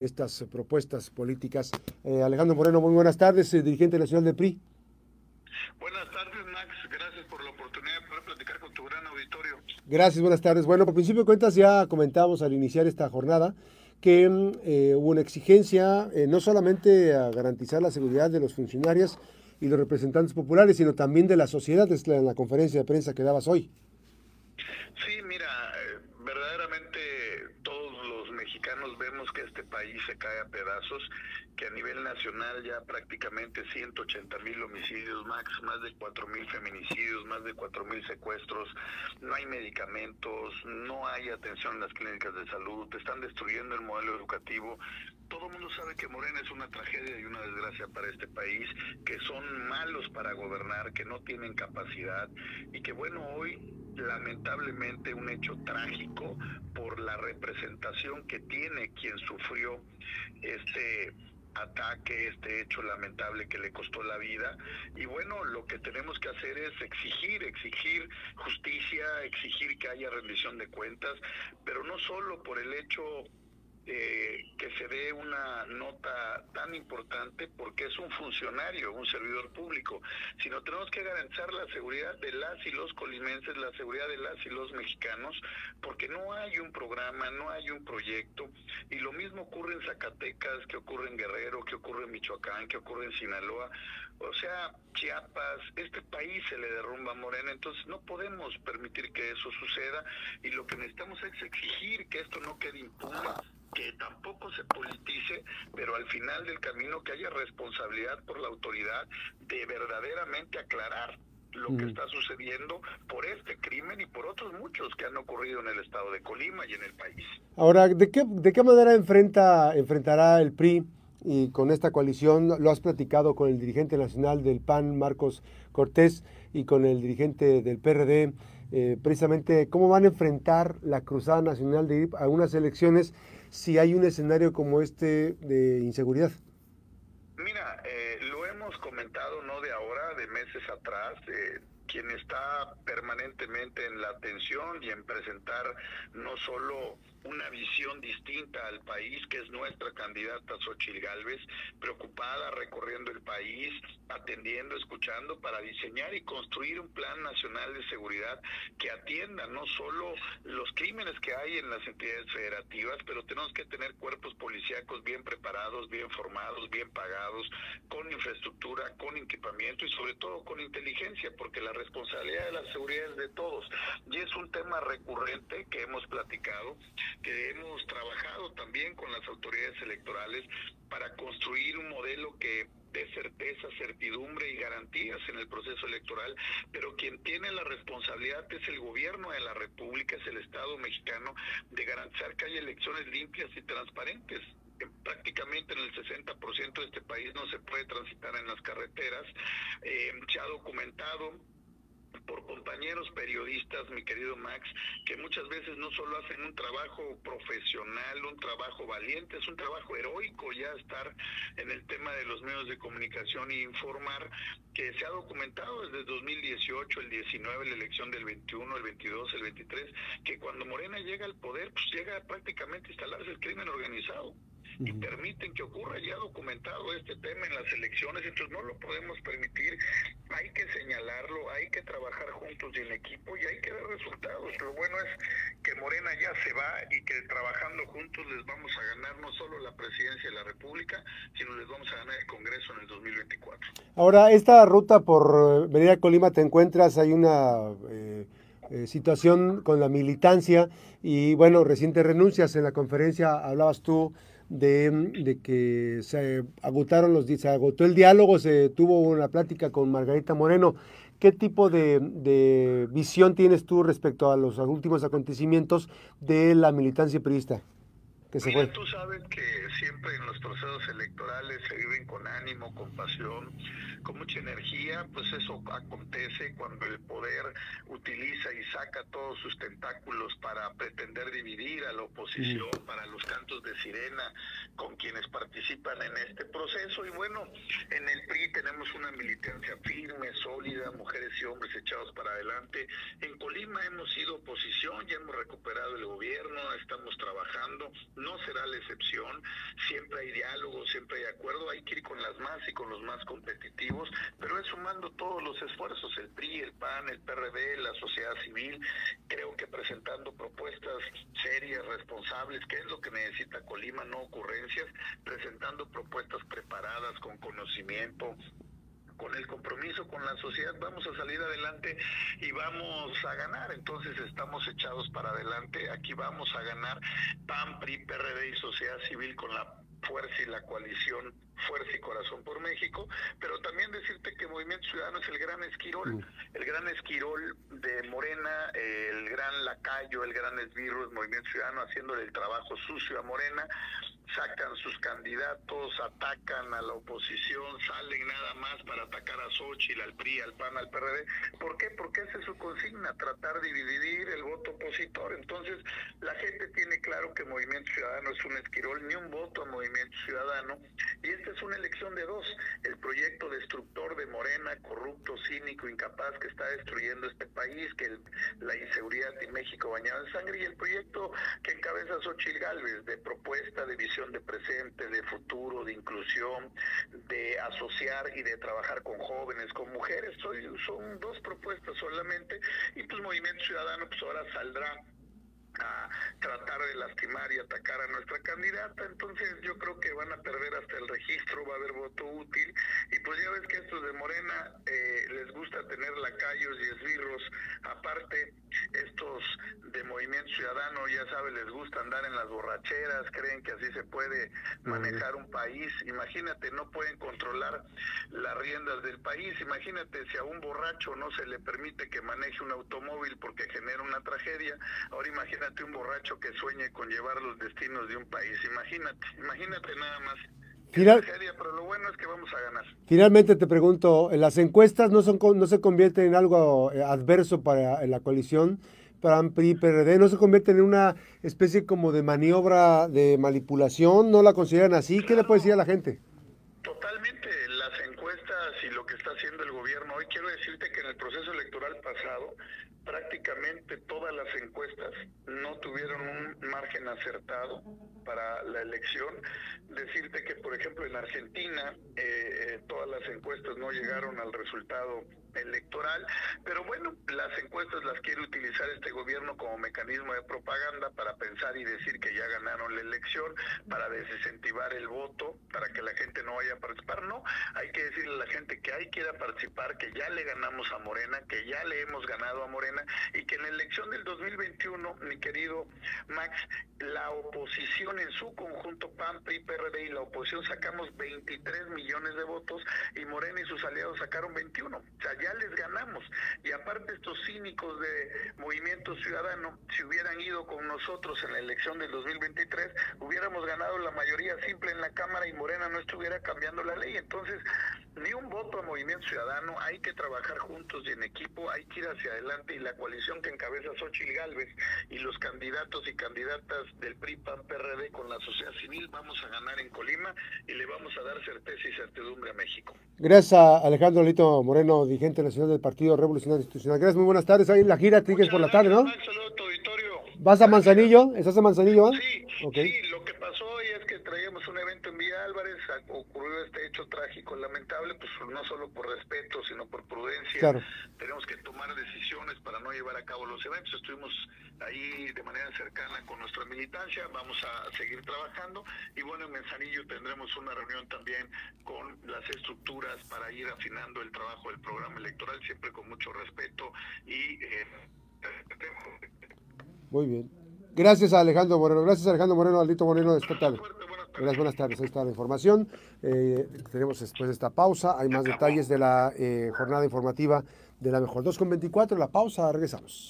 estas propuestas políticas. Eh, Alejandro Moreno, muy buenas tardes, eh, dirigente nacional del PRI. Buenas tardes, Max. Gracias por la oportunidad de poder platicar con tu gran auditorio. Gracias, buenas tardes. Bueno, por principio de cuentas ya comentamos al iniciar esta jornada que mm, eh, hubo una exigencia no solamente a garantizar la seguridad de los funcionarios y los representantes populares, sino también de la sociedad, en la conferencia de prensa que dabas hoy. Sí, mira, mexicanos vemos que este país se cae a pedazos, que a nivel nacional ya prácticamente 180 mil homicidios, max, más de 4 mil feminicidios, más de 4 mil secuestros, no hay medicamentos, no hay atención en las clínicas de salud, están destruyendo el modelo educativo. Todo el mundo sabe que Morena es una tragedia y una desgracia para este país, que son malos para gobernar, que no tienen capacidad y que bueno, hoy lamentablemente un hecho trágico por la representación que tiene quien sufrió este ataque, este hecho lamentable que le costó la vida. Y bueno, lo que tenemos que hacer es exigir, exigir justicia, exigir que haya rendición de cuentas, pero no solo por el hecho eh, que se dé una nota tan importante porque es un funcionario, un servidor público, sino tenemos que garantizar la seguridad de las y los colimenses, la seguridad de las y los mexicanos, porque no hay un programa, no hay un proyecto, y lo mismo ocurre en Zacatecas, que ocurre en Guerrero, que ocurre en Michoacán, que ocurre en Sinaloa, o sea, Chiapas, este país se le derrumba a Morena, entonces no podemos permitir que eso suceda, y lo que necesitamos es exigir que esto no quede impune que tampoco se politice, pero al final del camino que haya responsabilidad por la autoridad de verdaderamente aclarar lo que está sucediendo por este crimen y por otros muchos que han ocurrido en el estado de Colima y en el país. Ahora, ¿de qué, de qué manera enfrenta, enfrentará el PRI y con esta coalición? Lo has platicado con el dirigente nacional del PAN, Marcos Cortés, y con el dirigente del PRD, eh, precisamente cómo van a enfrentar la Cruzada Nacional de ir a unas elecciones si hay un escenario como este de inseguridad? Mira, eh, lo hemos comentado no de ahora, de meses atrás. Eh, quien está permanentemente en la atención y en presentar no solo una visión distinta al país, que es nuestra candidata Xochil Gálvez, preocupada, recorriendo el país, atendiendo, escuchando, para diseñar y construir un plan nacional de seguridad que atienda no solo los crímenes que hay en las entidades federativas, pero tenemos que tener cuerpos policíacos bien preparados, bien formados, bien pagados, con infraestructura, con equipamiento y sobre todo con inteligencia, porque la responsabilidad de la seguridad es de todos. Y es un tema recurrente que hemos platicado que hemos trabajado también con las autoridades electorales para construir un modelo que dé certeza, certidumbre y garantías en el proceso electoral, pero quien tiene la responsabilidad es el gobierno de la República, es el Estado mexicano, de garantizar que haya elecciones limpias y transparentes prácticamente en el 60% de este país no se puede transitar en las carreteras. Eh, se ha documentado por compañeros periodistas, mi querido Max, que muchas veces no solo hacen un trabajo profesional, un trabajo valiente, es un trabajo heroico ya estar en el tema de los medios de comunicación e informar que se ha documentado desde 2018, el 19, la elección del 21, el 22, el 23, que cuando Morena llega al poder, pues llega prácticamente a instalarse el crimen organizado y permiten que ocurra ya documentado este tema en las elecciones, entonces no lo podemos permitir, hay que señalarlo, hay que trabajar juntos y en equipo y hay que dar resultados. Lo bueno es que Morena ya se va y que trabajando juntos les vamos a ganar no solo la presidencia de la República, sino les vamos a ganar el Congreso en el 2024. Ahora, esta ruta por Venida Colima te encuentras, hay una... Eh, eh, situación con la militancia y bueno, recientes renuncias en la conferencia hablabas tú de, que se agotaron los se agotó el diálogo, se tuvo una plática con Margarita Moreno. ¿Qué tipo de, de visión tienes tú respecto a los últimos acontecimientos de la militancia priista? Mira, tú sabes que siempre en los procesos electorales se viven con ánimo, con pasión, con mucha energía, pues eso acontece cuando el poder utiliza y saca todos sus tentáculos para pretender dividir a la oposición, para los cantos de sirena con quienes participan en este proceso. Y bueno, en el PRI tenemos una militancia firme, sólida, mujeres y hombres echados para adelante. En Colima hemos sido oposición, ya hemos recuperado el gobierno, estamos trabajando no será la excepción. siempre hay diálogo, siempre hay acuerdo, hay que ir con las más y con los más competitivos, pero es sumando todos los esfuerzos, el PRI, el PAN, el PRD, la sociedad civil, creo que presentando propuestas serias, responsables, que es lo que necesita Colima, no ocurrencias, presentando propuestas preparadas con conocimiento, con el compromiso con la sociedad vamos a salir adelante y vamos a ganar. Entonces estamos echados para adelante. Aquí vamos a ganar PAN, PRI, PRD y sociedad civil con la fuerza y la coalición Fuerza y Corazón por México, pero también decirte que Movimiento Ciudadano es el gran esquirol, el gran esquirol de Morena, el gran lacayo, el gran esbirro del Movimiento Ciudadano haciéndole el trabajo sucio a Morena, sacan sus candidatos, atacan a la oposición, salen nada más para atacar a Xochitl, al PRI, al PAN, al PRD. ¿Por qué? Porque esa es su consigna, tratar de dividir el voto opositor. Entonces, la gente tiene claro que Movimiento Ciudadano es un esquirol, ni un voto a Movimiento Ciudadano. Y esta es una elección de dos. El proyecto destructor de Morena, corrupto, cínico, incapaz, que está destruyendo este país, que la inseguridad en México bañado en sangre, y el proyecto que encabeza Xochitl Galvez, de propuesta, de visión de presente, de futuro, de inclusión, de asociar y de trabajar con jóvenes, con mujeres. son dos propuestas solamente y pues Movimiento Ciudadano pues ahora saldrá a tratar de lastimar y atacar a nuestra candidata, entonces yo creo que van a perder hasta el registro, va a haber voto útil, y pues ya ves que estos de Morena eh, les gusta tener lacayos y esbirros, aparte estos de Movimiento Ciudadano, ya sabes, les gusta andar en las borracheras, creen que así se puede manejar un país, imagínate, no pueden controlar las riendas del país, imagínate si a un borracho no se le permite que maneje un automóvil porque genera una tragedia, ahora imagínate un borracho que sueñe con llevar los destinos de un país. Imagínate, imagínate nada más. Final, pero lo bueno es que vamos a ganar. Finalmente te pregunto, ¿las encuestas no, son, no se convierten en algo eh, adverso para la coalición? PRAN, PRI, PRD, ¿no se convierten en una especie como de maniobra de manipulación? ¿No la consideran así? ¿Qué le puede decir a la gente? Totalmente, lo que está haciendo el gobierno hoy, quiero decirte que en el proceso electoral pasado prácticamente todas las encuestas no tuvieron un margen acertado para la elección. Decirte que, por ejemplo, en Argentina eh, eh, todas las encuestas no llegaron al resultado electoral, pero bueno, las encuestas las quiere utilizar este gobierno como mecanismo de propaganda para pensar y decir que ya ganaron la elección, para desincentivar el voto, para que la gente no vaya a participar. No, hay que decirle a la gente que hay que ir a participar, que ya le ganamos a Morena, que ya le hemos ganado a Morena y que en la elección del 2021, mi querido Max, la oposición en su conjunto PAN, PRI, PRD y la oposición sacamos 23 millones de votos y Morena y sus aliados sacaron 21. O sea, ya les ganamos. Y aparte estos cínicos de Movimiento Ciudadano, si hubieran ido con nosotros en la elección del 2023, hubiéramos simple en la Cámara y Morena no estuviera cambiando la ley. Entonces, ni un voto a Movimiento Ciudadano, hay que trabajar juntos y en equipo, hay que ir hacia adelante y la coalición que encabeza Xochitl Galvez y los candidatos y candidatas del PRI, PAN, PRD con la sociedad civil, vamos a ganar en Colima y le vamos a dar certeza y certidumbre a México. Gracias a Alejandro Lito Moreno, dirigente nacional del Partido Revolucionario Institucional. Gracias, muy buenas tardes. Ahí en la gira, tienes por la tarde, ¿no? ¿Vas a Manzanillo? ¿Estás a Manzanillo? Sí, sí, lo que pasó hoy es que traíamos un evento en Villa Álvarez, ocurrió este hecho trágico, lamentable, pues no solo por respeto, sino por prudencia. Tenemos que tomar decisiones para no llevar a cabo los eventos. Estuvimos ahí de manera cercana con nuestra militancia, vamos a seguir trabajando y bueno, en Manzanillo tendremos una reunión también con las estructuras para ir afinando el trabajo del programa electoral, siempre con mucho respeto y... Eh, muy bien. Gracias a Alejandro Moreno. Gracias a Alejandro Moreno, Alito Moreno de. Buenas, buenas tardes. Ahí está la información. Eh, tenemos después de esta pausa. Hay más detalles de la eh, jornada informativa de la mejor. 2.24, la pausa. Regresamos.